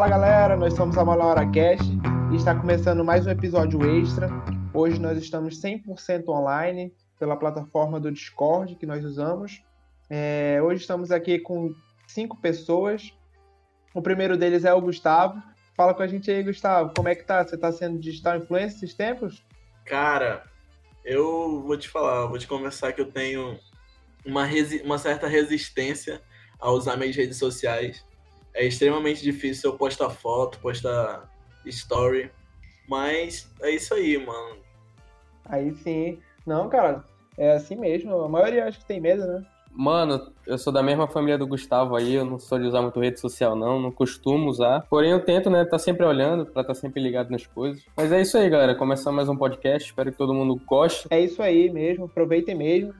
Fala galera, nós somos a Mala Hora Cast e está começando mais um episódio extra. Hoje nós estamos 100% online pela plataforma do Discord que nós usamos. É, hoje estamos aqui com cinco pessoas. O primeiro deles é o Gustavo. Fala com a gente aí, Gustavo. Como é que tá? Você está sendo digital influencer esses tempos? Cara, eu vou te falar, vou te conversar que eu tenho uma, uma certa resistência a usar minhas redes sociais é extremamente difícil eu postar foto, postar story. Mas é isso aí, mano. Aí sim. Não, cara, é assim mesmo. A maioria acho que tem medo, né? Mano, eu sou da mesma família do Gustavo aí, eu não sou de usar muito rede social não, não costumo usar. Porém eu tento, né, tá sempre olhando para estar tá sempre ligado nas coisas. Mas é isso aí, galera, começar mais um podcast, espero que todo mundo goste. É isso aí mesmo, aproveitem mesmo.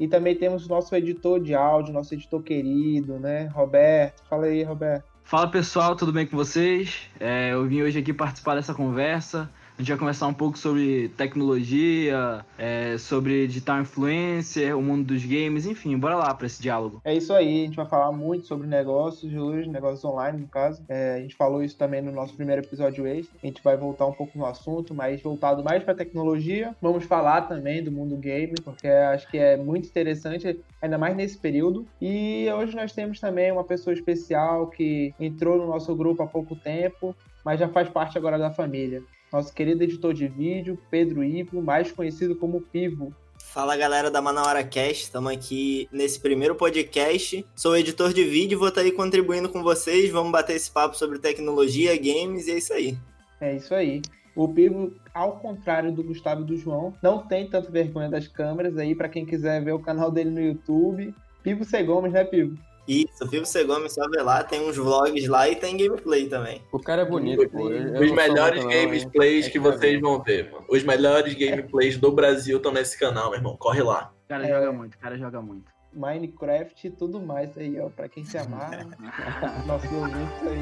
E também temos nosso editor de áudio, nosso editor querido, né? Roberto. Fala aí, Roberto. Fala pessoal, tudo bem com vocês? É, eu vim hoje aqui participar dessa conversa. A gente vai conversar um pouco sobre tecnologia, é, sobre digital influencer, o mundo dos games, enfim, bora lá para esse diálogo. É isso aí, a gente vai falar muito sobre negócios hoje, negócios online no caso. É, a gente falou isso também no nosso primeiro episódio extra. A gente vai voltar um pouco no assunto, mas voltado mais para tecnologia. Vamos falar também do mundo game, porque acho que é muito interessante, ainda mais nesse período. E hoje nós temos também uma pessoa especial que entrou no nosso grupo há pouco tempo, mas já faz parte agora da família nosso querido editor de vídeo, Pedro Ivo, mais conhecido como Pivo. Fala galera da Manauara Cast, estamos aqui nesse primeiro podcast. Sou editor de vídeo, vou estar aí contribuindo com vocês. Vamos bater esse papo sobre tecnologia, games e é isso aí. É isso aí. O Pivo, ao contrário do Gustavo e do João, não tem tanto vergonha das câmeras aí para quem quiser ver o canal dele no YouTube. Pivo C. Gomes, né, Pivo? Isso, o Vivo Segome só vê lá, tem uns vlogs lá e tem gameplay também. O cara é bonito, pô. Os melhores gameplays que vocês vão ver, mano. Os melhores gameplays do Brasil estão nesse canal, meu irmão. Corre lá. O cara é... joga muito, o cara joga muito. Minecraft e tudo mais aí, ó, pra quem se amar. Nosso ouvintes aí.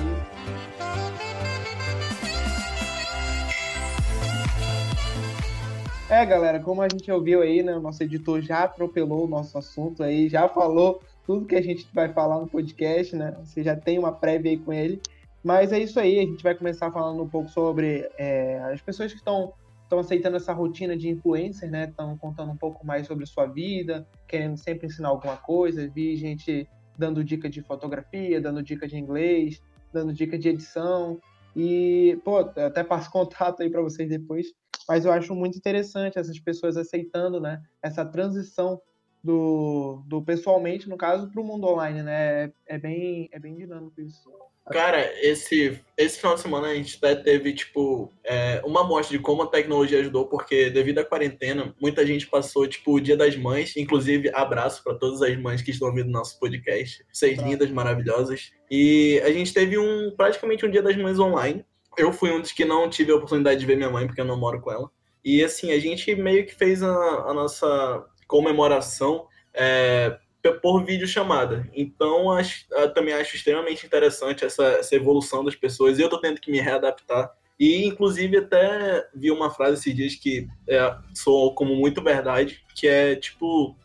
É, galera, como a gente ouviu aí, né, o nosso editor já atropelou o nosso assunto aí, já falou tudo que a gente vai falar no podcast, né? Você já tem uma prévia aí com ele. Mas é isso aí, a gente vai começar falando um pouco sobre é, as pessoas que estão estão aceitando essa rotina de influencer, né? Estão contando um pouco mais sobre sua vida, querendo sempre ensinar alguma coisa. Vi gente dando dica de fotografia, dando dica de inglês, dando dica de edição. E, pô, até passo contato aí para vocês depois. Mas eu acho muito interessante essas pessoas aceitando, né? Essa transição do, do pessoalmente, no caso, para o mundo online, né? É bem, é bem dinâmico isso. Cara, esse, esse final de semana a gente até teve, tipo, é, uma amostra de como a tecnologia ajudou, porque devido à quarentena, muita gente passou, tipo, o Dia das Mães, inclusive abraço para todas as mães que estão ouvindo nosso podcast, vocês lindas, maravilhosas. E a gente teve um, praticamente um Dia das Mães online. Eu fui um dos que não tive a oportunidade de ver minha mãe, porque eu não moro com ela. E assim, a gente meio que fez a, a nossa comemoração é, por videochamada. Então, acho, também acho extremamente interessante essa, essa evolução das pessoas. Eu estou tendo que me readaptar. E, inclusive, até vi uma frase esses dias que é, soou como muito verdade, que é, tipo,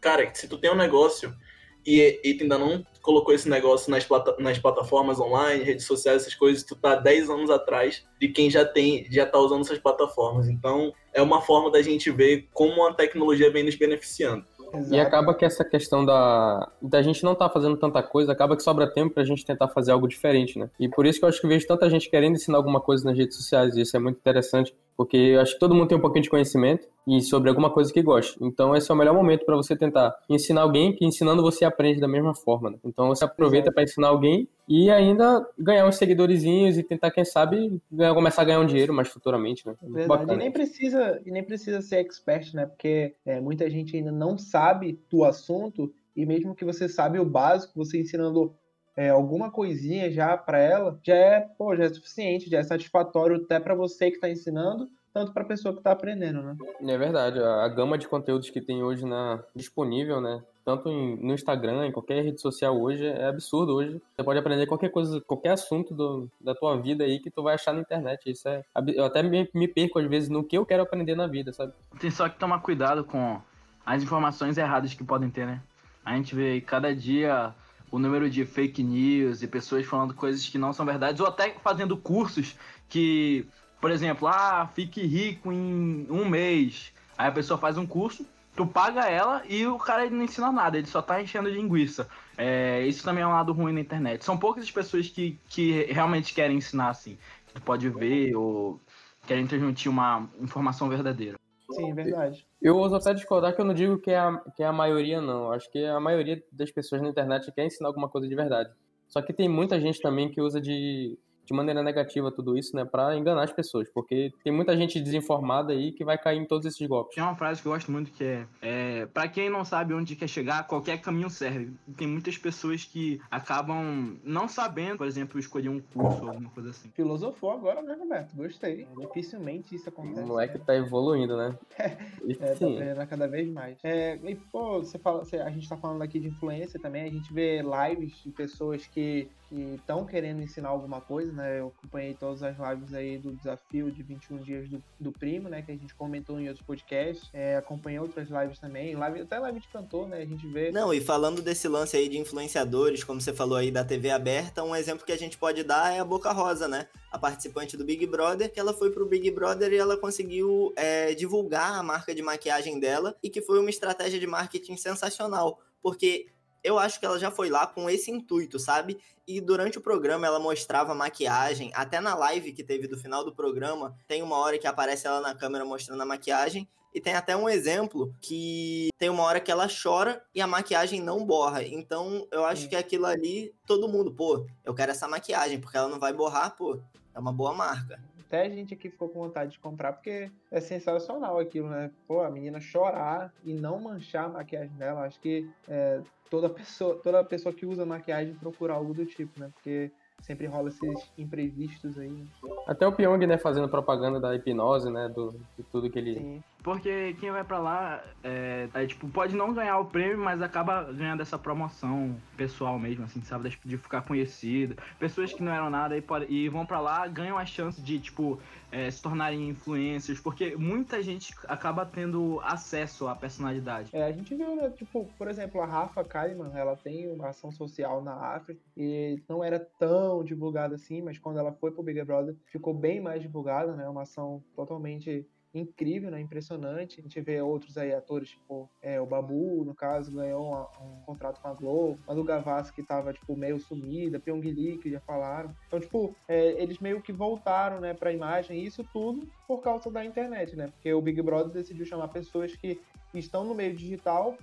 cara, se tu tem um negócio e, e ainda não colocou esse negócio nas, plata nas plataformas online, redes sociais, essas coisas, tu tá 10 anos atrás de quem já tem, já tá usando essas plataformas. Então, é uma forma da gente ver como a tecnologia vem nos beneficiando. Exato. E acaba que essa questão da, da gente não estar tá fazendo tanta coisa, acaba que sobra tempo pra gente tentar fazer algo diferente, né? E por isso que eu acho que vejo tanta gente querendo ensinar alguma coisa nas redes sociais, e isso é muito interessante, porque eu acho que todo mundo tem um pouquinho de conhecimento e sobre alguma coisa que gosta. Então esse é o melhor momento para você tentar ensinar alguém que ensinando você aprende da mesma forma. Né? Então você aproveita para ensinar alguém e ainda ganhar uns seguidorzinhos e tentar quem sabe ganhar, começar a ganhar um dinheiro mais futuramente, né? Verdade. E nem precisa e nem precisa ser expert, né? Porque é, muita gente ainda não sabe do assunto e mesmo que você sabe o básico, você ensinando é, alguma coisinha já para ela, já é, pô, já é suficiente, já é satisfatório até para você que está ensinando, tanto para a pessoa que está aprendendo, né? É verdade, a, a, gama de conteúdos que tem hoje na, disponível, né? Tanto em, no Instagram, em qualquer rede social hoje, é absurdo hoje. Você pode aprender qualquer coisa, qualquer assunto do, da tua vida aí que tu vai achar na internet. Isso é. Eu até me, me perco às vezes no que eu quero aprender na vida, sabe? Tem só que tomar cuidado com as informações erradas que podem ter, né? A gente vê cada dia o número de fake news e pessoas falando coisas que não são verdades, ou até fazendo cursos que, por exemplo, ah, fique rico em um mês. Aí a pessoa faz um curso, tu paga ela e o cara não ensina nada, ele só tá enchendo de linguiça. É, isso também é um lado ruim na internet. São poucas as pessoas que, que realmente querem ensinar assim. Que tu pode ver ou querem transmitir uma informação verdadeira. Sim, é verdade. Eu ouso até discordar que eu não digo que é, a, que é a maioria, não. Acho que a maioria das pessoas na internet quer ensinar alguma coisa de verdade. Só que tem muita gente também que usa de de maneira negativa tudo isso, né, para enganar as pessoas, porque tem muita gente desinformada aí que vai cair em todos esses golpes. Tem uma frase que eu gosto muito que é, é para quem não sabe onde quer chegar, qualquer caminho serve. Tem muitas pessoas que acabam não sabendo, por exemplo, escolher um curso ou alguma coisa assim. Filosofou agora, né, Roberto? Gostei. Dificilmente isso acontece. Não é que tá evoluindo, né? é, tá aprendendo cada vez mais. É, e, pô, você fala, a gente tá falando aqui de influência também, a gente vê lives de pessoas que que estão querendo ensinar alguma coisa, né? Eu acompanhei todas as lives aí do desafio de 21 dias do, do primo, né? Que a gente comentou em outros podcasts. É, acompanhei outras lives também, live, até live de cantor, né? A gente vê. Não, e falando desse lance aí de influenciadores, como você falou aí da TV aberta, um exemplo que a gente pode dar é a Boca Rosa, né? A participante do Big Brother, que ela foi pro Big Brother e ela conseguiu é, divulgar a marca de maquiagem dela e que foi uma estratégia de marketing sensacional. Porque eu acho que ela já foi lá com esse intuito, sabe? E durante o programa ela mostrava maquiagem, até na live que teve do final do programa, tem uma hora que aparece ela na câmera mostrando a maquiagem, e tem até um exemplo que tem uma hora que ela chora e a maquiagem não borra. Então eu acho que aquilo ali, todo mundo, pô, eu quero essa maquiagem, porque ela não vai borrar, pô, é uma boa marca. Até a gente aqui ficou com vontade de comprar, porque é sensacional aquilo, né? Pô, a menina chorar e não manchar a maquiagem dela, acho que é, toda pessoa, toda pessoa que usa maquiagem procura algo do tipo, né? Porque sempre rola esses imprevistos aí. Né? Até o Pyong, né, fazendo propaganda da hipnose, né, do, de tudo que ele... Sim. Porque quem vai para lá, é, é, tipo, pode não ganhar o prêmio, mas acaba ganhando essa promoção pessoal mesmo, assim, sabe? De ficar conhecido. Pessoas que não eram nada e, pode, e vão para lá, ganham a chance de, tipo, é, se tornarem influencers, porque muita gente acaba tendo acesso à personalidade. É, a gente viu, né, tipo, por exemplo, a Rafa Kalimann, ela tem uma ação social na África e não era tão divulgada assim, mas quando ela foi pro Big Brother, ficou bem mais divulgada, né? Uma ação totalmente incrível, né? Impressionante. A gente vê outros aí atores, tipo, é, o Babu, no caso, ganhou um, um contrato com a Globo, a do Gavassi que tava, tipo, meio sumida, Pyong Lee, que já falaram. Então, tipo, é, eles meio que voltaram, né, pra imagem, e isso tudo por causa da internet, né? Porque o Big Brother decidiu chamar pessoas que estão no meio digital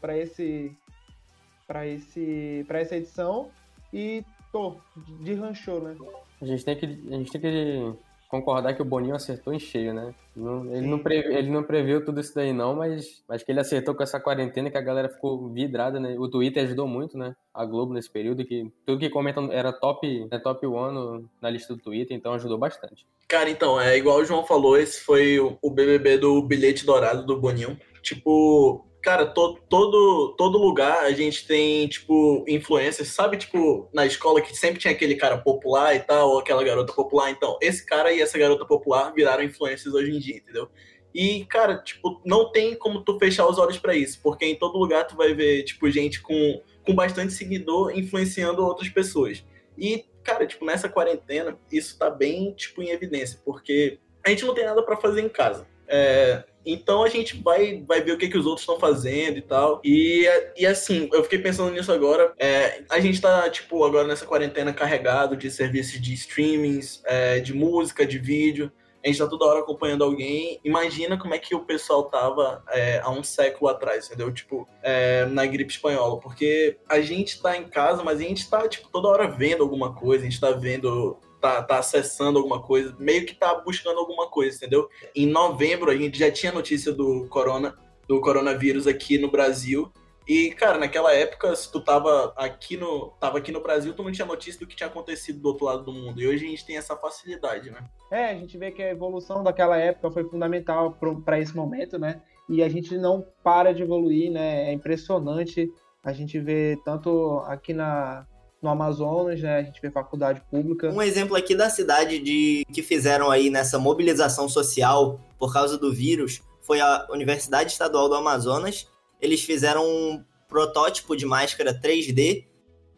pra esse para esse para essa edição e tô de ranchou, né? A gente tem que a gente tem que concordar que o Boninho acertou em cheio, né? Não, ele, não previu, ele não previu tudo isso daí não, mas acho que ele acertou com essa quarentena que a galera ficou vidrada, né? O Twitter ajudou muito, né? A Globo nesse período, que tudo que comentam era top, né, top one na lista do Twitter, então ajudou bastante. Cara, então, é igual o João falou, esse foi o BBB do bilhete dourado do Boninho. Tipo, cara, to, todo, todo lugar a gente tem, tipo, influências, sabe, tipo, na escola que sempre tinha aquele cara popular e tal, ou aquela garota popular. Então, esse cara e essa garota popular viraram influências hoje em dia, entendeu? E, cara, tipo, não tem como tu fechar os olhos para isso, porque em todo lugar tu vai ver, tipo, gente com, com bastante seguidor influenciando outras pessoas. E, cara, tipo, nessa quarentena, isso tá bem, tipo, em evidência, porque a gente não tem nada para fazer em casa. É, então a gente vai, vai ver o que, que os outros estão fazendo e tal. E, e assim, eu fiquei pensando nisso agora. É, a gente tá, tipo, agora nessa quarentena carregado de serviços de streamings, é, de música, de vídeo. A gente tá toda hora acompanhando alguém. Imagina como é que o pessoal tava é, há um século atrás, entendeu? Tipo, é, na gripe espanhola. Porque a gente tá em casa, mas a gente tá, tipo, toda hora vendo alguma coisa. A gente tá vendo tá, tá acessando alguma coisa, meio que tá buscando alguma coisa, entendeu? Em novembro a gente já tinha notícia do corona, do coronavírus aqui no Brasil. E, cara, naquela época, se tu tava aqui no, tava aqui no Brasil, tu não tinha notícia do que tinha acontecido do outro lado do mundo. E hoje a gente tem essa facilidade, né? É, a gente vê que a evolução daquela época foi fundamental para esse momento, né? E a gente não para de evoluir, né? É impressionante a gente vê tanto aqui na, no Amazonas, né? A gente vê faculdade pública. Um exemplo aqui da cidade de que fizeram aí nessa mobilização social por causa do vírus foi a Universidade Estadual do Amazonas. Eles fizeram um, protótipo de máscara 3D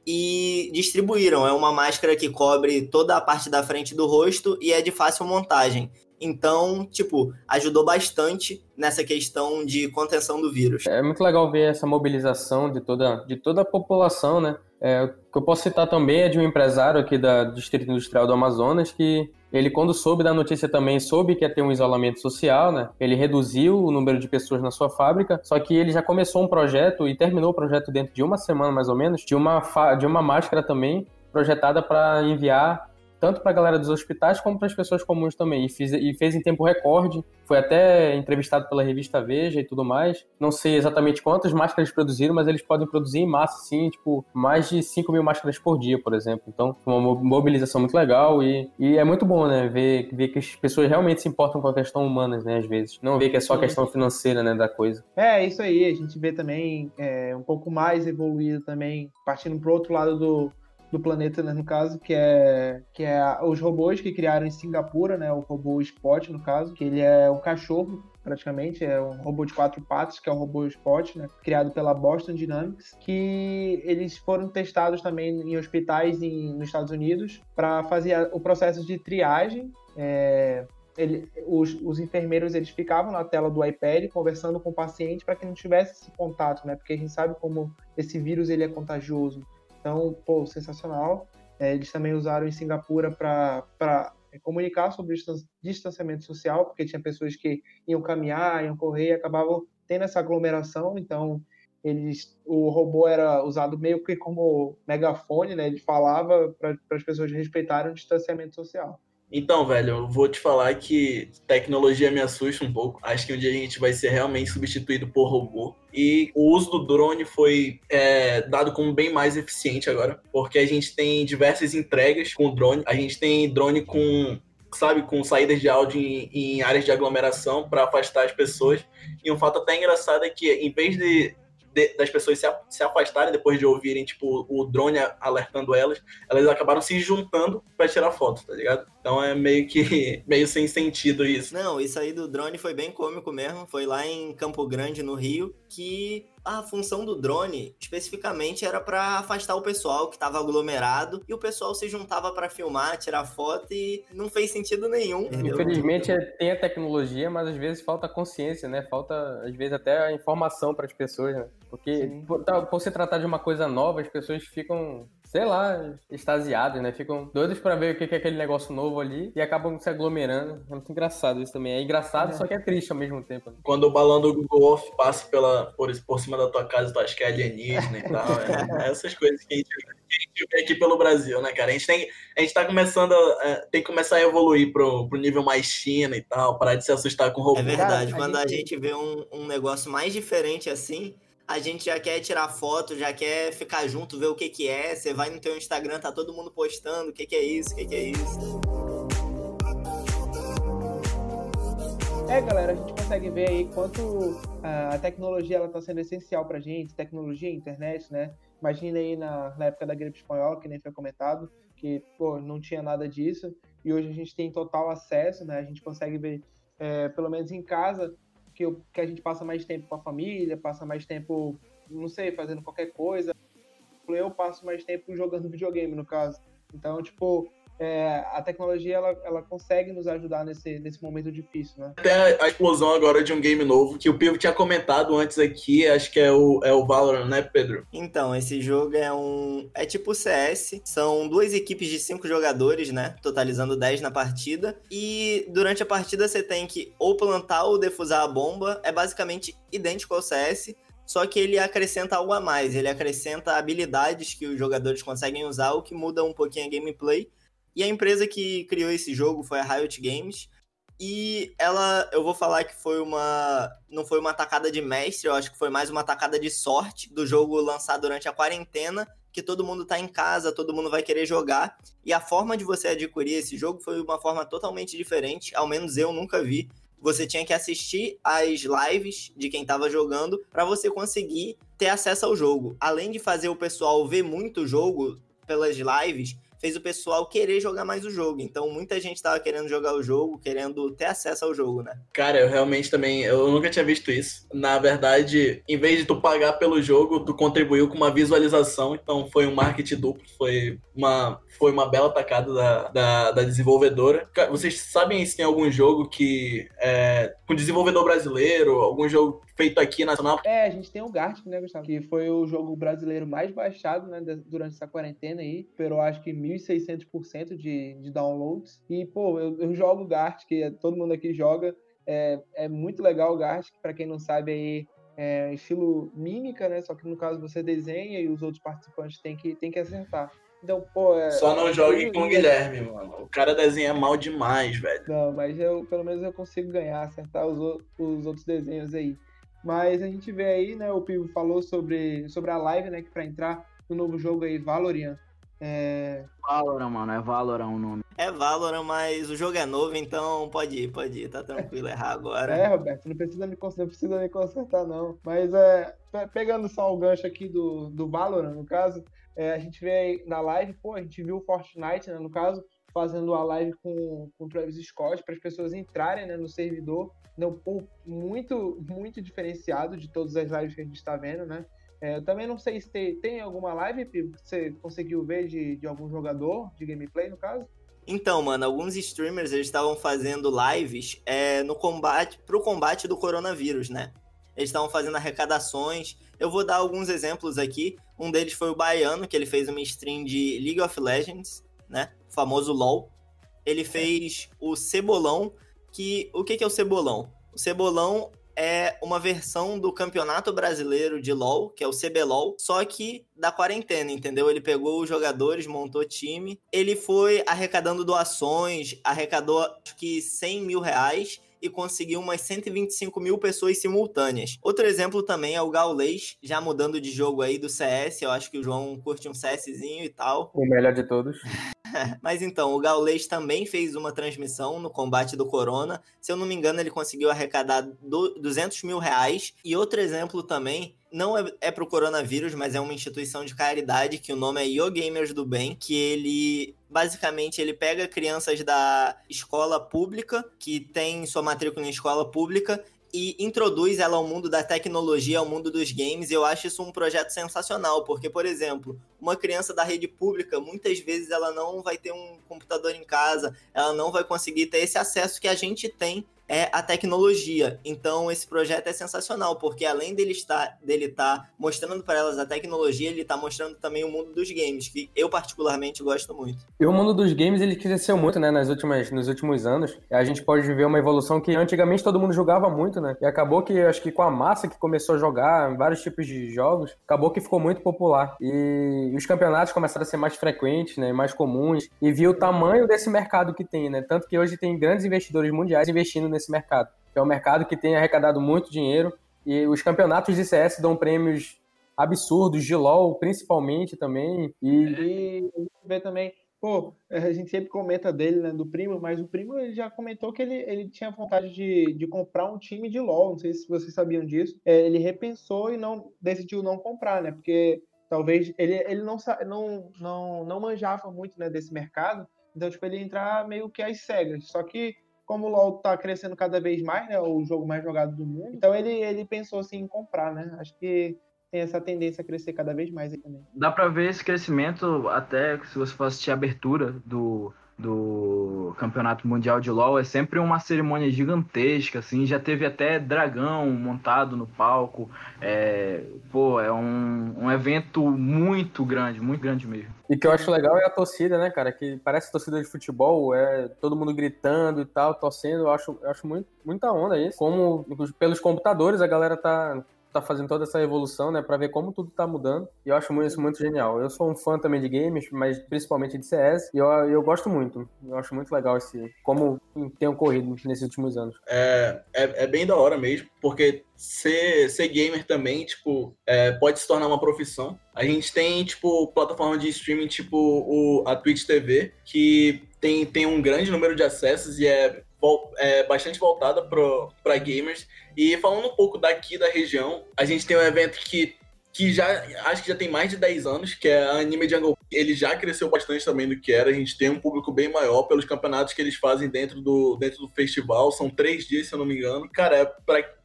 e distribuíram. É uma máscara que cobre toda a parte da frente do rosto e é de fácil montagem. Então, tipo, ajudou bastante nessa questão de contenção do vírus. É muito legal ver essa mobilização de toda, de toda a população, né? É, o que eu posso citar também é de um empresário aqui da Distrito Industrial do Amazonas que ele, quando soube da notícia também, soube que ia ter um isolamento social, né? Ele reduziu o número de pessoas na sua fábrica, só que ele já começou um projeto e terminou o projeto dentro de uma semana mais ou menos, de uma, de uma máscara também projetada para enviar tanto para a galera dos hospitais como para as pessoas comuns também. E, fiz, e fez em tempo recorde. Foi até entrevistado pela revista Veja e tudo mais. Não sei exatamente quantas máscaras produziram, mas eles podem produzir em massa, sim, tipo, mais de 5 mil máscaras por dia, por exemplo. Então, foi uma mobilização muito legal e, e é muito bom, né? Ver, ver que as pessoas realmente se importam com a questão humana, né? Às vezes. Não ver que é só a questão financeira, né? Da coisa. É, isso aí. A gente vê também é, um pouco mais evoluído também, partindo pro outro lado do do planeta, né, no caso, que é, que é os robôs que criaram em Singapura, né, o robô Spot, no caso, que ele é um cachorro, praticamente, é um robô de quatro patas, que é o robô Spot, né, criado pela Boston Dynamics, que eles foram testados também em hospitais em, nos Estados Unidos para fazer o processo de triagem, é, ele, os, os, enfermeiros eles ficavam na tela do iPad conversando com o paciente para que não tivesse esse contato, né? Porque a gente sabe como esse vírus ele é contagioso. Então, pô, sensacional. É, eles também usaram em Singapura para é, comunicar sobre distanciamento social, porque tinha pessoas que iam caminhar, iam correr e acabavam tendo essa aglomeração. Então, eles, o robô era usado meio que como megafone, né? Ele falava para as pessoas respeitarem o distanciamento social. Então, velho, eu vou te falar que tecnologia me assusta um pouco. Acho que um dia a gente vai ser realmente substituído por robô. E o uso do drone foi é, dado como bem mais eficiente agora, porque a gente tem diversas entregas com drone. A gente tem drone com sabe, com saídas de áudio em, em áreas de aglomeração para afastar as pessoas. E um fato até engraçado é que, em vez de das pessoas se, se afastarem depois de ouvirem, tipo, o drone alertando elas, elas acabaram se juntando para tirar foto, tá ligado? Então é meio que meio sem sentido isso. Não, isso aí do drone foi bem cômico mesmo. Foi lá em Campo Grande, no Rio, que a função do drone especificamente era para afastar o pessoal que estava aglomerado e o pessoal se juntava para filmar, tirar foto e não fez sentido nenhum. Entendeu? Infelizmente é, tem a tecnologia, mas às vezes falta consciência, né? Falta às vezes até a informação para as pessoas, né? Porque por, tá, por se tratar de uma coisa nova, as pessoas ficam sei lá, extasiados, né? Ficam doidos para ver o que é aquele negócio novo ali e acabam se aglomerando. É muito engraçado isso também. É engraçado, é. só que é triste ao mesmo tempo. Né? Quando o balão do Google Earth passa pela, por, por cima da tua casa, tu acha que é alienígena e tal. É, essas coisas que a gente, que a gente vê aqui pelo Brasil, né, cara? A gente tem, a gente tá começando a, é, tem que começar a evoluir pro, pro nível mais China e tal, parar de se assustar com robô. É verdade. Quando a gente vê um, um negócio mais diferente assim, a gente já quer tirar foto, já quer ficar junto, ver o que que é. Você vai no teu Instagram, tá todo mundo postando o que que é isso, o que que é isso. É, galera, a gente consegue ver aí quanto a tecnologia ela está sendo essencial para a gente, tecnologia, internet, né? Imagina aí na, na época da gripe espanhola, que nem foi comentado, que pô, não tinha nada disso, e hoje a gente tem total acesso, né? A gente consegue ver, é, pelo menos em casa, que, eu, que a gente passa mais tempo com a família, passa mais tempo, não sei, fazendo qualquer coisa. Eu passo mais tempo jogando videogame, no caso. Então, tipo, é, a tecnologia ela, ela consegue nos ajudar nesse, nesse momento difícil, né? Até a explosão agora de um game novo que o Pivo tinha comentado antes aqui, acho que é o, é o Valorant, né, Pedro? Então, esse jogo é um. É tipo CS. São duas equipes de cinco jogadores, né? Totalizando 10 na partida. E durante a partida você tem que ou plantar ou defusar a bomba. É basicamente idêntico ao CS só que ele acrescenta algo a mais, ele acrescenta habilidades que os jogadores conseguem usar, o que muda um pouquinho a gameplay. E a empresa que criou esse jogo foi a Riot Games. E ela, eu vou falar que foi uma. Não foi uma tacada de mestre, eu acho que foi mais uma tacada de sorte do jogo lançado durante a quarentena, que todo mundo tá em casa, todo mundo vai querer jogar. E a forma de você adquirir esse jogo foi uma forma totalmente diferente, ao menos eu nunca vi. Você tinha que assistir às lives de quem estava jogando para você conseguir ter acesso ao jogo. Além de fazer o pessoal ver muito o jogo pelas lives, fez o pessoal querer jogar mais o jogo. Então muita gente tava querendo jogar o jogo, querendo ter acesso ao jogo, né? Cara, eu realmente também, eu nunca tinha visto isso. Na verdade, em vez de tu pagar pelo jogo, tu contribuiu com uma visualização, então foi um marketing duplo, foi uma, foi uma bela tacada da, da, da desenvolvedora. Vocês sabem se tem algum jogo que é, com desenvolvedor brasileiro, algum jogo feito aqui nacional? É, a gente tem o Gartic, né, Gustavo? Que foi o jogo brasileiro mais baixado, né, durante essa quarentena aí. Superou, acho que 1.600% de, de downloads. E, pô, eu, eu jogo Gartic, todo mundo aqui joga. É, é muito legal o Gartic, para quem não sabe aí, é estilo mímica, né? Só que no caso você desenha e os outros participantes têm que, têm que acertar. Então, pô, é, Só não jogue com o Guilherme, mano. O cara desenha mal demais, velho. Não, mas eu, pelo menos eu consigo ganhar, acertar os, os outros desenhos aí. Mas a gente vê aí, né, o Pivo falou sobre, sobre a live, né, que para entrar no novo jogo aí, Valorant. É... Valorant, mano, é Valorant o nome. É Valorant, mas o jogo é novo, então pode ir, pode ir, tá tranquilo, errar agora. É, Roberto, não precisa me, não precisa me consertar, não. Mas é, pegando só o gancho aqui do, do Valorant, no caso, é, a gente vê aí na live, pô, a gente viu o Fortnite, né, no caso, fazendo a live com, com o Travis Scott para as pessoas entrarem né, no servidor. Não, pô, muito, muito diferenciado de todas as lives que a gente está vendo, né? É, também não sei se tem, tem alguma live, que você conseguiu ver de, de algum jogador, de gameplay, no caso? Então, mano, alguns streamers eles estavam fazendo lives é, no combate, pro combate do coronavírus, né? Eles estavam fazendo arrecadações. Eu vou dar alguns exemplos aqui. Um deles foi o Baiano, que ele fez uma stream de League of Legends, né? O famoso LoL. Ele fez o Cebolão, que o que, que é o Cebolão? O Cebolão é uma versão do Campeonato Brasileiro de LoL, que é o CBLOL, só que da quarentena, entendeu? Ele pegou os jogadores, montou time, ele foi arrecadando doações, arrecadou acho que 100 mil reais e conseguiu umas 125 mil pessoas simultâneas. Outro exemplo também é o Gaulês, já mudando de jogo aí do CS. Eu acho que o João curte um CSzinho e tal. O melhor de todos. Mas então, o Gaulês também fez uma transmissão no combate do Corona. Se eu não me engano, ele conseguiu arrecadar 200 mil reais. E outro exemplo também não é, é para o coronavírus, mas é uma instituição de caridade que o nome é Yo Gamers do Bem, que ele basicamente ele pega crianças da escola pública que tem sua matrícula em escola pública e introduz ela ao mundo da tecnologia, ao mundo dos games. Eu acho isso um projeto sensacional, porque, por exemplo, uma criança da rede pública, muitas vezes ela não vai ter um computador em casa, ela não vai conseguir ter esse acesso que a gente tem é a tecnologia. Então esse projeto é sensacional, porque além dele estar dele estar tá mostrando para elas a tecnologia, ele está mostrando também o mundo dos games, que eu particularmente gosto muito. E o mundo dos games ele cresceu muito, né, nas últimas nos últimos anos. A gente pode ver uma evolução que antigamente todo mundo jogava muito, né? E acabou que acho que com a massa que começou a jogar vários tipos de jogos, acabou que ficou muito popular. E os campeonatos começaram a ser mais frequentes, né, mais comuns, e viu o tamanho desse mercado que tem, né? Tanto que hoje tem grandes investidores mundiais investindo nesse mercado. Que é um mercado que tem arrecadado muito dinheiro e os campeonatos de CS dão prêmios absurdos, de LoL principalmente também. E, e a gente vê também, pô, a gente sempre comenta dele, né, do primo, mas o primo ele já comentou que ele, ele tinha vontade de, de comprar um time de LoL, não sei se vocês sabiam disso. É, ele repensou e não decidiu não comprar, né, porque talvez ele, ele não, não, não, não manjava muito né, desse mercado, então tipo, ele entrar meio que às cegas. Só que como o LoL tá crescendo cada vez mais, né, o jogo mais jogado do mundo, então ele, ele pensou assim em comprar, né? Acho que tem essa tendência a crescer cada vez mais aí também. Dá para ver esse crescimento até se você for assistir a abertura do do Campeonato Mundial de LoL é sempre uma cerimônia gigantesca, assim, já teve até dragão montado no palco, é, pô, é um, um evento muito grande, muito grande mesmo. E que eu acho legal é a torcida, né, cara, que parece torcida de futebol, é todo mundo gritando e tal, torcendo, eu acho, eu acho muito, muita onda isso, como pelos computadores a galera tá tá fazendo toda essa evolução, né, para ver como tudo tá mudando. E eu acho isso muito genial. Eu sou um fã também de games, mas principalmente de CS, e eu, eu gosto muito. Eu acho muito legal esse como tem ocorrido nesses últimos anos. É, é, é bem da hora mesmo, porque ser, ser gamer também, tipo, é, pode se tornar uma profissão. A gente tem, tipo, plataforma de streaming, tipo o, a Twitch TV, que tem, tem um grande número de acessos e é é, bastante voltada para gamers. E falando um pouco daqui da região, a gente tem um evento que que já acho que já tem mais de 10 anos, que é a Anime Jungle. Ele já cresceu bastante também do que era. A gente tem um público bem maior pelos campeonatos que eles fazem dentro do, dentro do festival. São três dias, se eu não me engano. Cara, é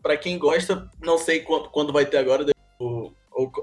pra quem gosta, não sei quando, quando vai ter agora,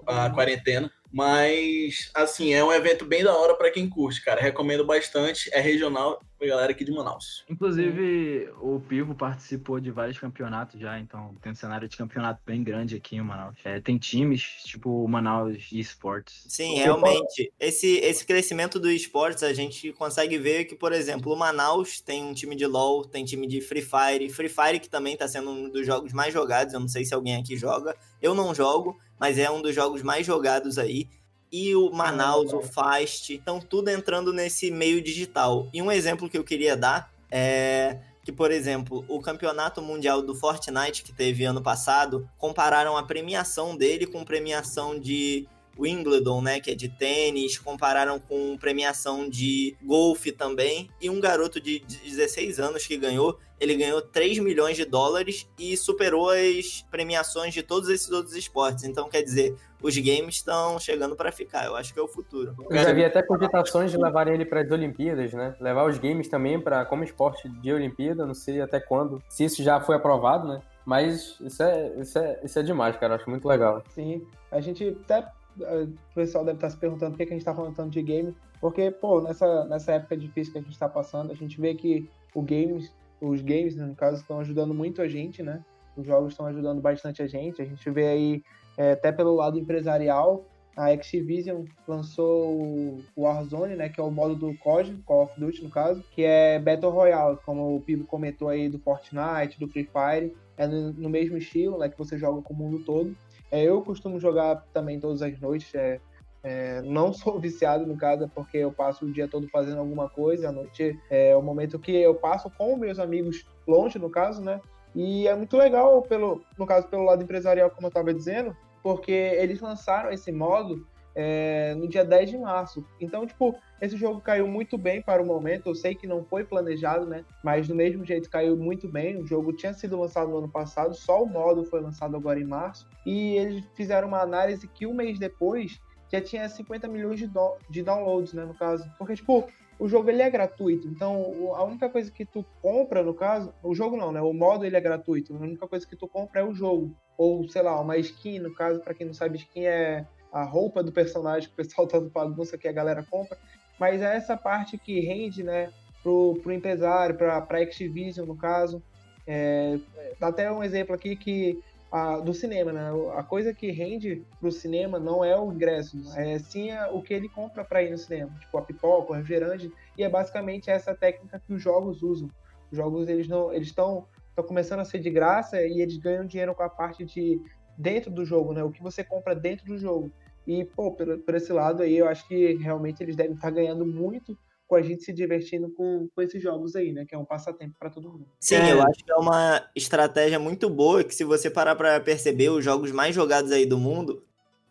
a quarentena. Mas, assim, é um evento bem da hora para quem curte, cara. Recomendo bastante. É regional pra galera aqui de Manaus. Inclusive, o Pivo participou de vários campeonatos já, então tem um cenário de campeonato bem grande aqui em Manaus. É, tem times, tipo Manaus Esports. Sim, realmente. Esse, esse crescimento do esportes, a gente consegue ver que, por exemplo, o Manaus tem um time de LoL, tem time de Free Fire. Free Fire que também tá sendo um dos jogos mais jogados. Eu não sei se alguém aqui joga. Eu não jogo mas é um dos jogos mais jogados aí. E o Manaus, o Fast, estão tudo entrando nesse meio digital. E um exemplo que eu queria dar é que, por exemplo, o campeonato mundial do Fortnite que teve ano passado, compararam a premiação dele com premiação de Wimbledon, né, que é de tênis, compararam com premiação de golfe também, e um garoto de 16 anos que ganhou, ele ganhou 3 milhões de dólares e superou as premiações de todos esses outros esportes. Então, quer dizer, os games estão chegando para ficar. Eu acho que é o futuro. Eu já vi até cogitações de levarem ele para as Olimpíadas, né? Levar os games também para como esporte de Olimpíada, não sei até quando. Se isso já foi aprovado, né? Mas isso é, isso é, isso é demais, cara. Eu acho muito legal. Sim. A gente até o pessoal deve estar se perguntando por que a gente está falando tanto de game, porque, pô, nessa, nessa época difícil que a gente está passando, a gente vê que o games, os games, no caso, estão ajudando muito a gente, né? Os jogos estão ajudando bastante a gente. A gente vê aí, é, até pelo lado empresarial, a Activision lançou o Warzone, né, que é o modo do COD, Call of Duty no caso, que é Battle Royale, como o Pivo comentou aí do Fortnite, do Free Fire, é no, no mesmo estilo, né, que você joga com o mundo todo. É, eu costumo jogar também todas as noites. É, é, não sou viciado no caso, porque eu passo o dia todo fazendo alguma coisa. À noite é o momento que eu passo com meus amigos longe, no caso, né? E é muito legal, pelo, no caso, pelo lado empresarial, como eu estava dizendo, porque eles lançaram esse modo é, no dia 10 de março. Então, tipo, esse jogo caiu muito bem para o momento. Eu sei que não foi planejado, né? Mas do mesmo jeito caiu muito bem. O jogo tinha sido lançado no ano passado, só o modo foi lançado agora em março. E eles fizeram uma análise que um mês depois já tinha 50 milhões de, do de downloads, né? No caso. Porque, tipo, o jogo ele é gratuito. Então, a única coisa que tu compra, no caso, o jogo não, né? O modo ele é gratuito. A única coisa que tu compra é o jogo. Ou, sei lá, uma skin, no caso, para quem não sabe, skin é a roupa do personagem que o pessoal tá do bagunça que a galera compra, mas é essa parte que rende, né, pro, pro empresário, pra, pra Activision, no caso. É, dá até um exemplo aqui que a, do cinema, né? A coisa que rende pro cinema não é o ingresso, é sim a, o que ele compra para ir no cinema, tipo a pipoca, o refrigerante, e é basicamente essa técnica que os jogos usam. Os jogos eles não, eles estão começando a ser de graça e eles ganham dinheiro com a parte de dentro do jogo, né? O que você compra dentro do jogo. E, pô, por, por esse lado aí, eu acho que realmente eles devem estar ganhando muito com a gente se divertindo com, com esses jogos aí, né? Que é um passatempo para todo mundo. Sim, é. eu acho que é uma estratégia muito boa que se você parar para perceber os jogos mais jogados aí do mundo,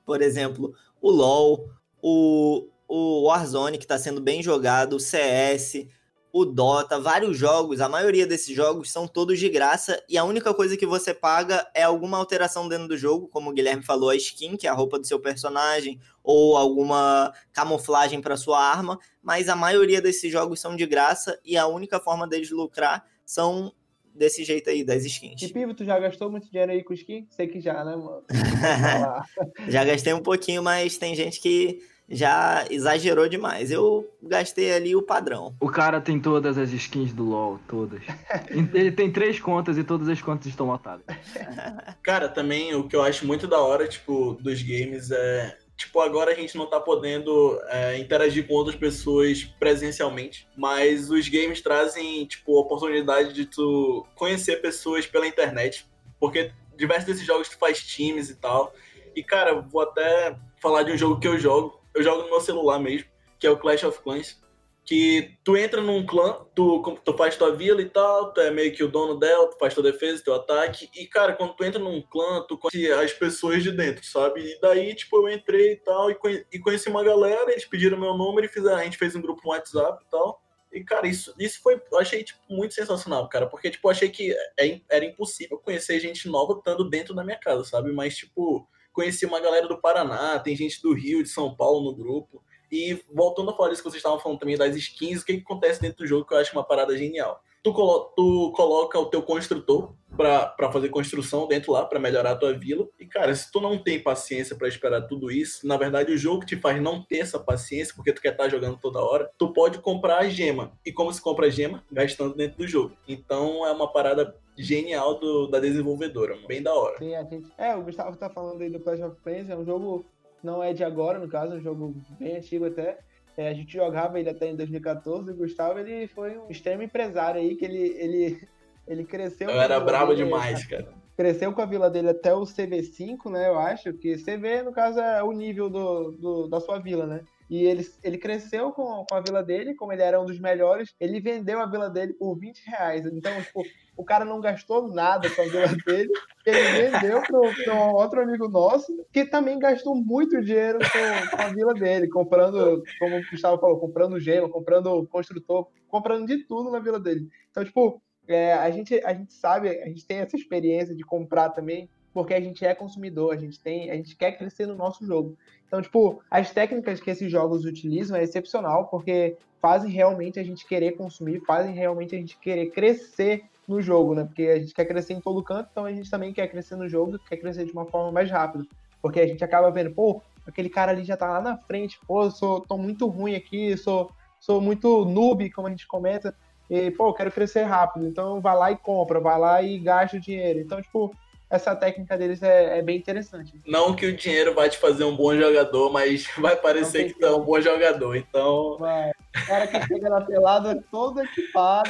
por exemplo, o LoL, o, o Warzone que está sendo bem jogado, o CS, o Dota, vários jogos, a maioria desses jogos são todos de graça e a única coisa que você paga é alguma alteração dentro do jogo, como o Guilherme falou, a skin, que é a roupa do seu personagem, ou alguma camuflagem para sua arma, mas a maioria desses jogos são de graça e a única forma deles lucrar são desse jeito aí, das skins. E Pivo, tu já gastou muito dinheiro aí com skin? Sei que já, né, mano? já gastei um pouquinho, mas tem gente que já exagerou demais. Eu gastei ali o padrão. O cara tem todas as skins do LoL, todas. Ele tem três contas e todas as contas estão lotadas. Cara, também o que eu acho muito da hora, tipo, dos games é. Tipo, agora a gente não tá podendo é, interagir com outras pessoas presencialmente, mas os games trazem, tipo, a oportunidade de tu conhecer pessoas pela internet, porque diversos desses jogos tu faz times e tal. E, cara, vou até falar de um jogo que eu jogo, eu jogo no meu celular mesmo, que é o Clash of Clans. Que tu entra num clã, tu, tu faz tua vila e tal, tu é meio que o dono dela, tu faz tua defesa, teu ataque. E, cara, quando tu entra num clã, tu conhece as pessoas de dentro, sabe? E daí, tipo, eu entrei e tal, e, conheci, e conheci uma galera, eles pediram meu número e a gente fez um grupo no WhatsApp e tal. E, cara, isso, isso foi, eu achei, tipo, muito sensacional, cara, porque, tipo, eu achei que é, era impossível conhecer gente nova estando dentro da minha casa, sabe? Mas, tipo, conheci uma galera do Paraná, tem gente do Rio, de São Paulo no grupo. E voltando a falar disso que vocês estavam falando também das skins, o que, que acontece dentro do jogo que eu acho uma parada genial. Tu, colo tu coloca o teu construtor para fazer construção dentro lá, para melhorar a tua vila. E, cara, se tu não tem paciência para esperar tudo isso, na verdade o jogo te faz não ter essa paciência, porque tu quer estar tá jogando toda hora, tu pode comprar a gema. E como se compra a gema? Gastando dentro do jogo. Então é uma parada genial do, da desenvolvedora, bem da hora. Sim, a gente... É, o Gustavo tá falando aí do Clash of Clans, é um jogo, não é de agora, no caso, é um jogo bem antigo até, é, a gente jogava ele até em 2014 e o Gustavo ele foi um extremo empresário aí, que ele, ele, ele cresceu. Eu era brabo dele, demais, cara. Cresceu com a vila dele até o CV5, né? Eu acho que CV, no caso, é o nível do, do da sua vila, né? E ele, ele cresceu com, com a vila dele, como ele era um dos melhores, ele vendeu a vila dele por 20 reais. Então, tipo, o cara não gastou nada com a vila dele, ele vendeu para um outro amigo nosso, que também gastou muito dinheiro com, com, a vila dele, comprando, como o Gustavo falou, comprando gelo, comprando construtor, comprando de tudo na vila dele. Então, tipo, é, a, gente, a gente sabe, a gente tem essa experiência de comprar também, porque a gente é consumidor, a gente tem, a gente quer crescer no nosso jogo. Então, tipo, as técnicas que esses jogos utilizam é excepcional, porque fazem realmente a gente querer consumir, fazem realmente a gente querer crescer no jogo, né? Porque a gente quer crescer em todo canto, então a gente também quer crescer no jogo, quer crescer de uma forma mais rápida. Porque a gente acaba vendo, pô, aquele cara ali já tá lá na frente, pô, eu sou, tô muito ruim aqui, sou, sou muito noob, como a gente comenta, e, pô, eu quero crescer rápido, então vai lá e compra, vai lá e gasta o dinheiro. Então, tipo, essa técnica deles é, é, bem interessante. Não que o dinheiro vai te fazer um bom jogador, mas vai parecer que tu é um bom jogador, então... Vai. O cara que chega na pelada todo equipado...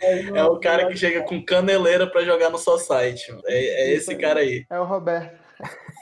É, é o cara que chega com caneleira para jogar no só site. É, é esse cara aí. É o Roberto.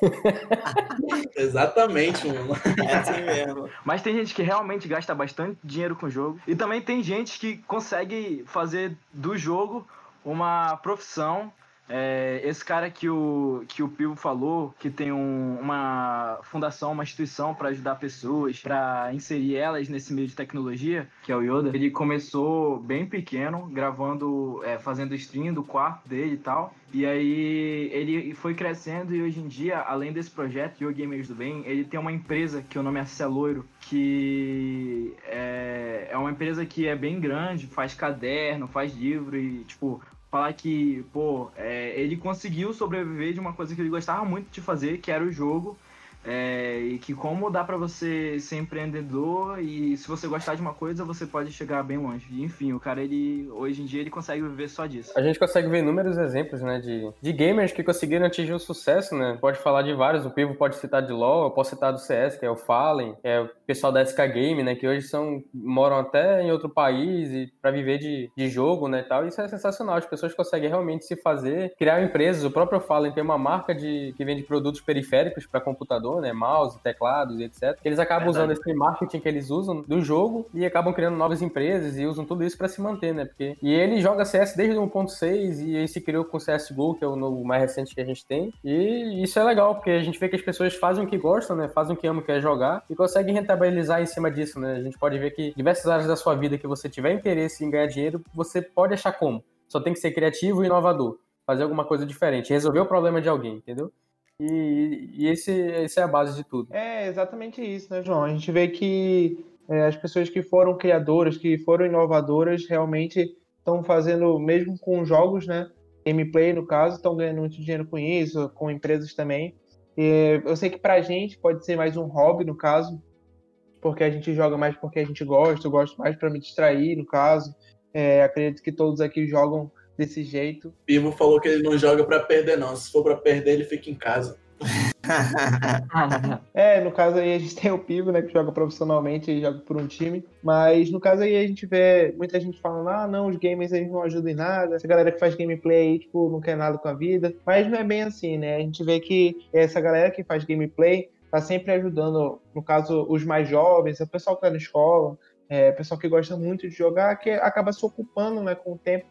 Exatamente, mano. É assim mesmo. Mas tem gente que realmente gasta bastante dinheiro com o jogo. E também tem gente que consegue fazer do jogo uma profissão é, esse cara que o, que o Pivo falou, que tem um, uma fundação, uma instituição para ajudar pessoas, para inserir elas nesse meio de tecnologia, que é o Yoda, ele começou bem pequeno, gravando, é, fazendo stream do quarto dele e tal. E aí ele foi crescendo e hoje em dia, além desse projeto, Yo Gamers do Bem, ele tem uma empresa que o nome é Celoiro, que é, é uma empresa que é bem grande, faz caderno, faz livro e, tipo, falar que, pô, é, ele conseguiu sobreviver de uma coisa que ele gostava muito de fazer, que era o jogo, é, e que como dá para você ser empreendedor e se você gostar de uma coisa, você pode chegar bem longe. Enfim, o cara, ele hoje em dia, ele consegue viver só disso. A gente consegue ver inúmeros exemplos, né, de, de gamers que conseguiram atingir o sucesso, né? Pode falar de vários, o Pivo pode citar de LoL, eu posso citar do CS, que é o Fallen, é o pessoal da SK Game, né, que hoje são, moram até em outro país e para viver de, de jogo, né, e tal. Isso é sensacional, as pessoas conseguem realmente se fazer, criar empresas, o próprio Fallen tem uma marca de que vende produtos periféricos para computador, né? Mouse, teclados e etc. Eles acabam Verdade. usando esse marketing que eles usam do jogo e acabam criando novas empresas e usam tudo isso para se manter, né? Porque... E ele joga CS desde o 1.6 e aí se criou com o CSGO, que é o novo mais recente que a gente tem. E isso é legal, porque a gente vê que as pessoas fazem o que gostam, né? Fazem o que amam, que é jogar e conseguem rentabilizar em cima disso, né? A gente pode ver que diversas áreas da sua vida que você tiver interesse em ganhar dinheiro, você pode achar como. Só tem que ser criativo e inovador. Fazer alguma coisa diferente, resolver o problema de alguém, entendeu? E, e esse, é a base de tudo. É exatamente isso, né, João? A gente vê que é, as pessoas que foram criadoras, que foram inovadoras, realmente estão fazendo, mesmo com jogos, né? Gameplay, no caso, estão ganhando muito dinheiro com isso, com empresas também. E eu sei que pra gente pode ser mais um hobby, no caso, porque a gente joga mais porque a gente gosta, eu gosto mais para me distrair, no caso. É, acredito que todos aqui jogam desse jeito. Pivo falou que ele não joga para perder, não. Se for para perder, ele fica em casa. é, no caso aí a gente tem o Pivo, né, que joga profissionalmente e joga por um time, mas no caso aí a gente vê muita gente falando, ah, não, os gamers eles não ajudam em nada, essa galera que faz gameplay aí, tipo, não quer nada com a vida, mas não é bem assim, né, a gente vê que essa galera que faz gameplay tá sempre ajudando, no caso, os mais jovens, o pessoal que tá na escola, é, o pessoal que gosta muito de jogar, que acaba se ocupando, né, com o tempo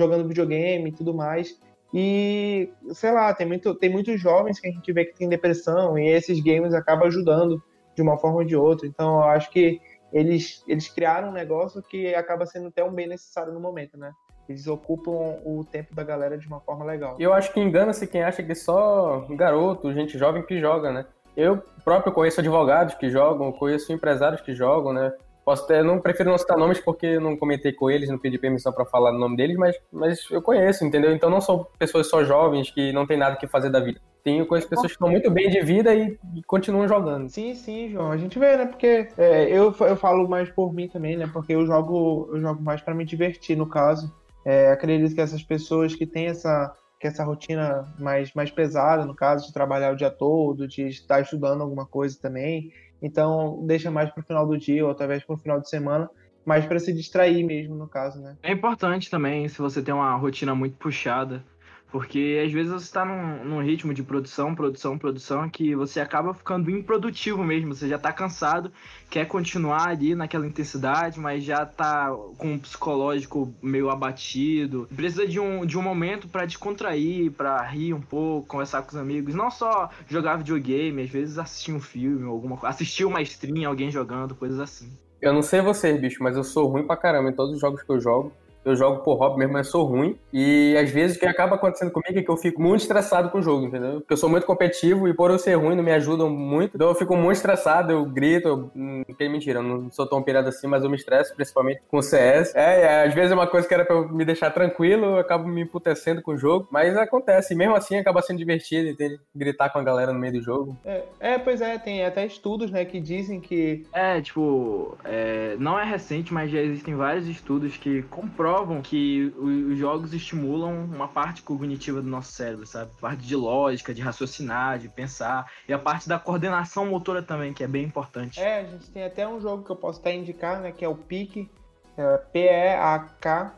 jogando videogame e tudo mais. E, sei lá, tem, muito, tem muitos jovens que a gente vê que tem depressão e esses games acabam ajudando de uma forma ou de outra. Então, eu acho que eles, eles criaram um negócio que acaba sendo até um bem necessário no momento, né? eles ocupam o tempo da galera de uma forma legal. Eu acho que engana-se quem acha que é só garoto, gente jovem que joga, né? Eu próprio conheço advogados que jogam, conheço empresários que jogam, né? Posso ter, não prefiro não citar nomes porque não comentei com eles, não pedi permissão para falar o nome deles, mas, mas eu conheço, entendeu? Então não são pessoas só jovens que não tem nada que fazer da vida. Tenho conheço pessoas que estão muito bem de vida e, e, continuam jogando. Sim, sim, João. A gente vê, né? Porque é, eu, eu falo mais por mim também, né? Porque eu jogo, eu jogo mais para me divertir, no caso. É, acredito que essas pessoas que têm essa, que essa rotina mais, mais pesada, no caso, de trabalhar o dia todo, de estar estudando alguma coisa também, então deixa mais para o final do dia ou talvez para o final de semana, mais para se distrair mesmo, no caso, né? É importante também, se você tem uma rotina muito puxada, porque às vezes você está num, num, ritmo de produção, produção, produção, que você acaba ficando improdutivo mesmo. Você já está cansado, quer continuar ali naquela intensidade, mas já está com o psicológico meio abatido. Precisa de um, de um momento para descontrair, para rir um pouco, conversar com os amigos. Não só jogar videogame, às vezes assistir um filme, alguma coisa. Assistir uma stream, alguém jogando, coisas assim. Eu não sei você, bicho, mas eu sou ruim pra caramba em todos os jogos que eu jogo eu jogo por hobby mesmo, mas sou ruim. E às vezes o que acaba acontecendo comigo é que eu fico muito estressado com o jogo, entendeu? Porque eu sou muito competitivo e por eu ser ruim não me ajudam muito. Então eu fico muito estressado, eu grito, eu... não tem mentira, eu não sou tão pirado assim, mas eu me estresso, principalmente com o CS. É, é, às vezes é uma coisa que era pra eu me deixar tranquilo, eu acabo me emputecendo com o jogo, mas acontece. E mesmo assim acaba sendo divertido, entende? Gritar com a galera no meio do jogo. É, é pois é, tem até estudos, né, que dizem que. É, tipo, é, não é recente, mas já existem vários estudos que comprovam provam que os jogos estimulam uma parte cognitiva do nosso cérebro, sabe? Parte de lógica, de raciocinar, de pensar. E a parte da coordenação motora também, que é bem importante. É, a gente tem até um jogo que eu posso até indicar, né? Que é o PEAK, é P-E-A-K,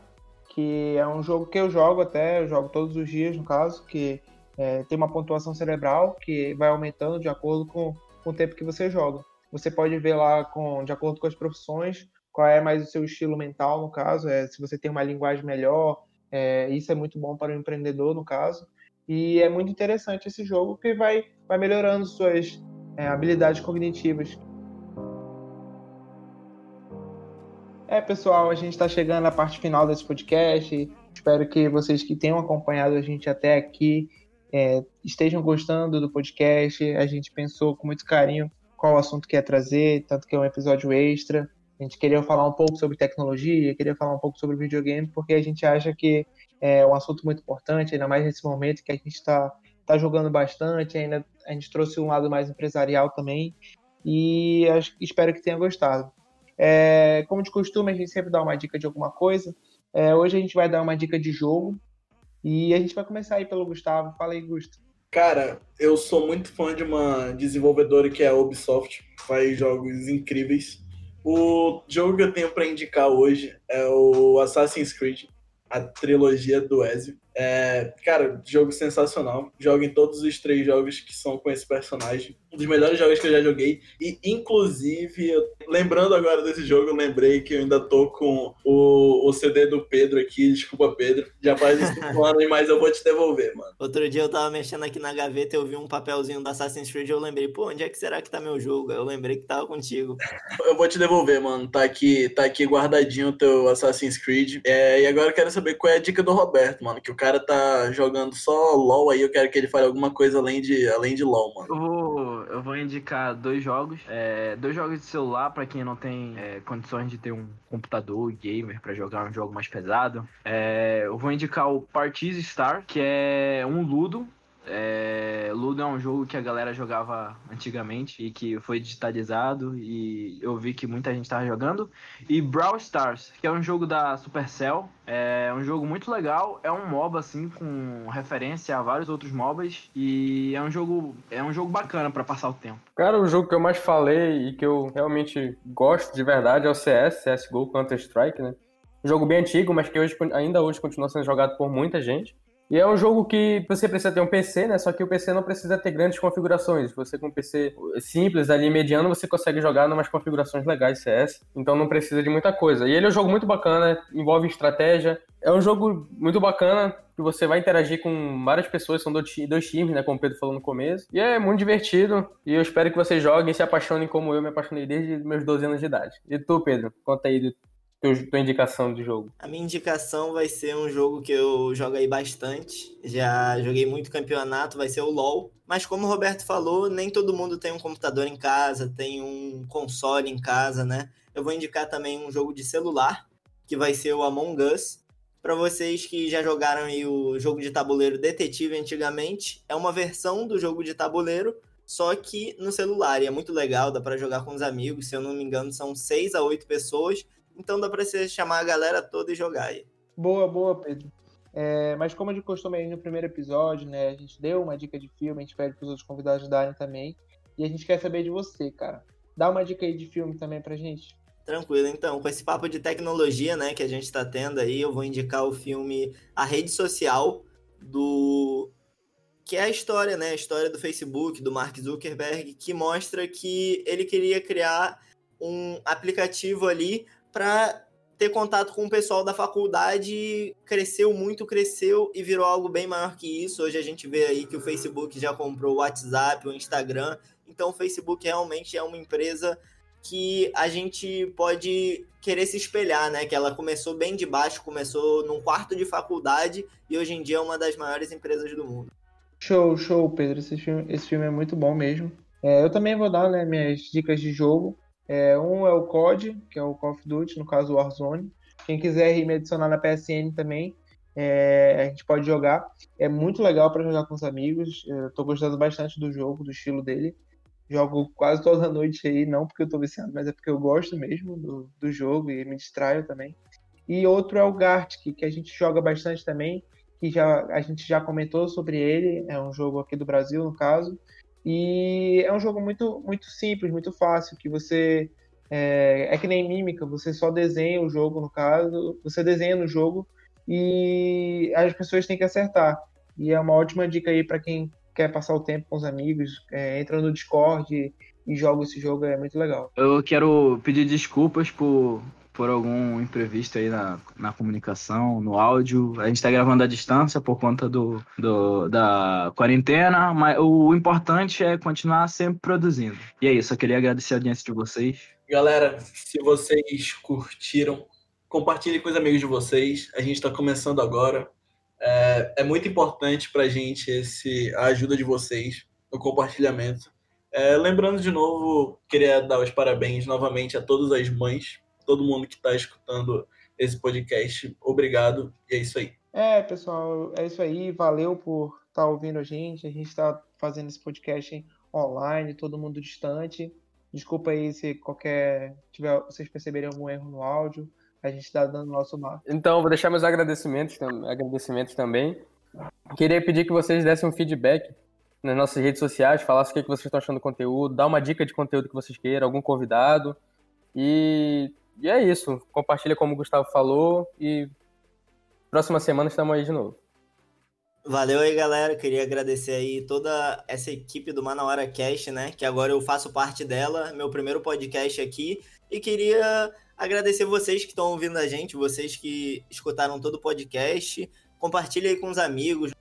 que é um jogo que eu jogo até, eu jogo todos os dias, no caso, que é, tem uma pontuação cerebral que vai aumentando de acordo com, com o tempo que você joga. Você pode ver lá, com, de acordo com as profissões, qual é mais o seu estilo mental, no caso, é, se você tem uma linguagem melhor, é, isso é muito bom para o empreendedor, no caso. E é muito interessante esse jogo que vai, vai melhorando suas é, habilidades cognitivas. É, pessoal, a gente está chegando à parte final desse podcast. Espero que vocês que tenham acompanhado a gente até aqui é, estejam gostando do podcast. A gente pensou com muito carinho qual assunto que ia trazer, tanto que é um episódio extra. A gente queria falar um pouco sobre tecnologia, queria falar um pouco sobre videogame, porque a gente acha que é um assunto muito importante, ainda mais nesse momento que a gente está tá jogando bastante, ainda a gente trouxe um lado mais empresarial também, e acho, espero que tenha gostado. É, como de costume, a gente sempre dá uma dica de alguma coisa. É, hoje a gente vai dar uma dica de jogo, e a gente vai começar aí pelo Gustavo. Fala aí, Gusto. Cara, eu sou muito fã de uma desenvolvedora que é a Ubisoft, faz jogos incríveis. O jogo que eu tenho para indicar hoje é o Assassin's Creed, a trilogia do Ezio. É, cara, jogo sensacional. Jogo em todos os três jogos que são com esse personagem. Um dos melhores jogos que eu já joguei. E, inclusive, eu, lembrando agora desse jogo, eu lembrei que eu ainda tô com o, o CD do Pedro aqui. Desculpa, Pedro. Já faz cinco anos, mas eu vou te devolver, mano. Outro dia eu tava mexendo aqui na gaveta, eu vi um papelzinho da Assassin's Creed eu lembrei, pô, onde é que será que tá meu jogo? Eu lembrei que tava contigo. Eu vou te devolver, mano. Tá aqui, tá aqui guardadinho o teu Assassin's Creed. É, e agora eu quero saber qual é a dica do Roberto, mano. Que o cara tá jogando só LOL aí, eu quero que ele fale alguma coisa além de, além de LOL, mano. Eu vou, eu vou indicar dois jogos. É, dois jogos de celular para quem não tem é, condições de ter um computador gamer para jogar um jogo mais pesado. É, eu vou indicar o Partiz Star, que é um ludo é, Ludo é um jogo que a galera jogava antigamente e que foi digitalizado e eu vi que muita gente estava jogando. E Brawl Stars, que é um jogo da Supercell, é um jogo muito legal, é um MOBA assim com referência a vários outros MOBAs e é um jogo é um jogo bacana para passar o tempo. Cara, o jogo que eu mais falei e que eu realmente gosto de verdade é o CS, CS:GO Counter Strike, né? Um jogo bem antigo, mas que hoje ainda hoje continua sendo jogado por muita gente. E é um jogo que você precisa ter um PC, né? Só que o PC não precisa ter grandes configurações. Você com um PC simples, ali mediano, você consegue jogar em umas configurações legais CS. Então não precisa de muita coisa. E ele é um jogo muito bacana, envolve estratégia. É um jogo muito bacana que você vai interagir com várias pessoas, são dois times, né? Como o Pedro falou no começo. E é muito divertido. E eu espero que vocês joguem e se apaixonem como eu me apaixonei desde meus 12 anos de idade. E tu, Pedro? Conta aí do tua indicação de jogo? A minha indicação vai ser um jogo que eu jogo aí bastante. Já joguei muito campeonato, vai ser o LoL. Mas como o Roberto falou, nem todo mundo tem um computador em casa, tem um console em casa, né? Eu vou indicar também um jogo de celular, que vai ser o Among Us. Para vocês que já jogaram aí o jogo de tabuleiro Detetive antigamente, é uma versão do jogo de tabuleiro, só que no celular. E é muito legal, dá para jogar com os amigos. Se eu não me engano, são seis a oito pessoas. Então dá para você chamar a galera toda e jogar aí. Boa, boa, Pedro. É, mas como de costume aí no primeiro episódio, né, a gente deu uma dica de filme, a gente pede para os outros convidados darem também. E a gente quer saber de você, cara. Dá uma dica aí de filme também pra gente. Tranquilo, então, com esse papo de tecnologia, né, que a gente está tendo aí, eu vou indicar o filme A Rede Social, do que é a história, né? A história do Facebook, do Mark Zuckerberg, que mostra que ele queria criar um aplicativo ali para ter contato com o pessoal da faculdade. Cresceu muito, cresceu e virou algo bem maior que isso. Hoje a gente vê aí que o Facebook já comprou o WhatsApp, o Instagram. Então o Facebook realmente é uma empresa que a gente pode querer se espelhar, né? Que ela começou bem de baixo, começou num quarto de faculdade e hoje em dia é uma das maiores empresas do mundo. Show, show, Pedro. Esse filme, esse filme é muito bom mesmo. É, eu também vou dar né, minhas dicas de jogo. É, um é o COD, que é o Call of Duty, no caso o Warzone. Quem quiser me adicionar na PSN também, é, a gente pode jogar. É muito legal para jogar com os amigos. Tô gostando bastante do jogo, do estilo dele. Jogo quase toda noite aí, não porque eu tô viciado, mas é porque eu gosto mesmo do, do jogo e me distraio também. E outro é o Gartic, que a gente joga bastante também, que já, a gente já comentou sobre ele, é um jogo aqui do Brasil, no caso. E é um jogo muito, muito simples, muito fácil, que você. É, é que nem mímica, você só desenha o jogo, no caso, você desenha no jogo e as pessoas têm que acertar. E é uma ótima dica aí para quem quer passar o tempo com os amigos, é, entra no Discord e, e joga esse jogo, é muito legal. Eu quero pedir desculpas por, por algum imprevisto aí na, na comunicação, no áudio. A gente está gravando à distância por conta do, do, da quarentena, mas o importante é continuar sempre produzindo. E é isso, eu queria agradecer a audiência de vocês. Galera, se vocês curtiram, compartilhe com os amigos de vocês. A gente está começando agora. É, é muito importante para a gente esse, a ajuda de vocês no compartilhamento. É, lembrando de novo, queria dar os parabéns novamente a todas as mães, todo mundo que está escutando esse podcast. Obrigado e é isso aí. É, pessoal, é isso aí. Valeu por estar tá ouvindo a gente. A gente está fazendo esse podcast online, todo mundo distante. Desculpa aí se qualquer tiver, vocês perceberem algum erro no áudio a gente está dando nosso máximo. Então, vou deixar meus agradecimentos, agradecimentos também. Queria pedir que vocês dessem um feedback nas nossas redes sociais, falassem o que vocês estão achando do conteúdo, dá uma dica de conteúdo que vocês queiram, algum convidado. E, e é isso. Compartilha como o Gustavo falou e próxima semana estamos aí de novo. Valeu aí, galera. Queria agradecer aí toda essa equipe do Manauara Cast, né? Que agora eu faço parte dela, meu primeiro podcast aqui. E queria Agradecer vocês que estão ouvindo a gente, vocês que escutaram todo o podcast. Compartilhe aí com os amigos.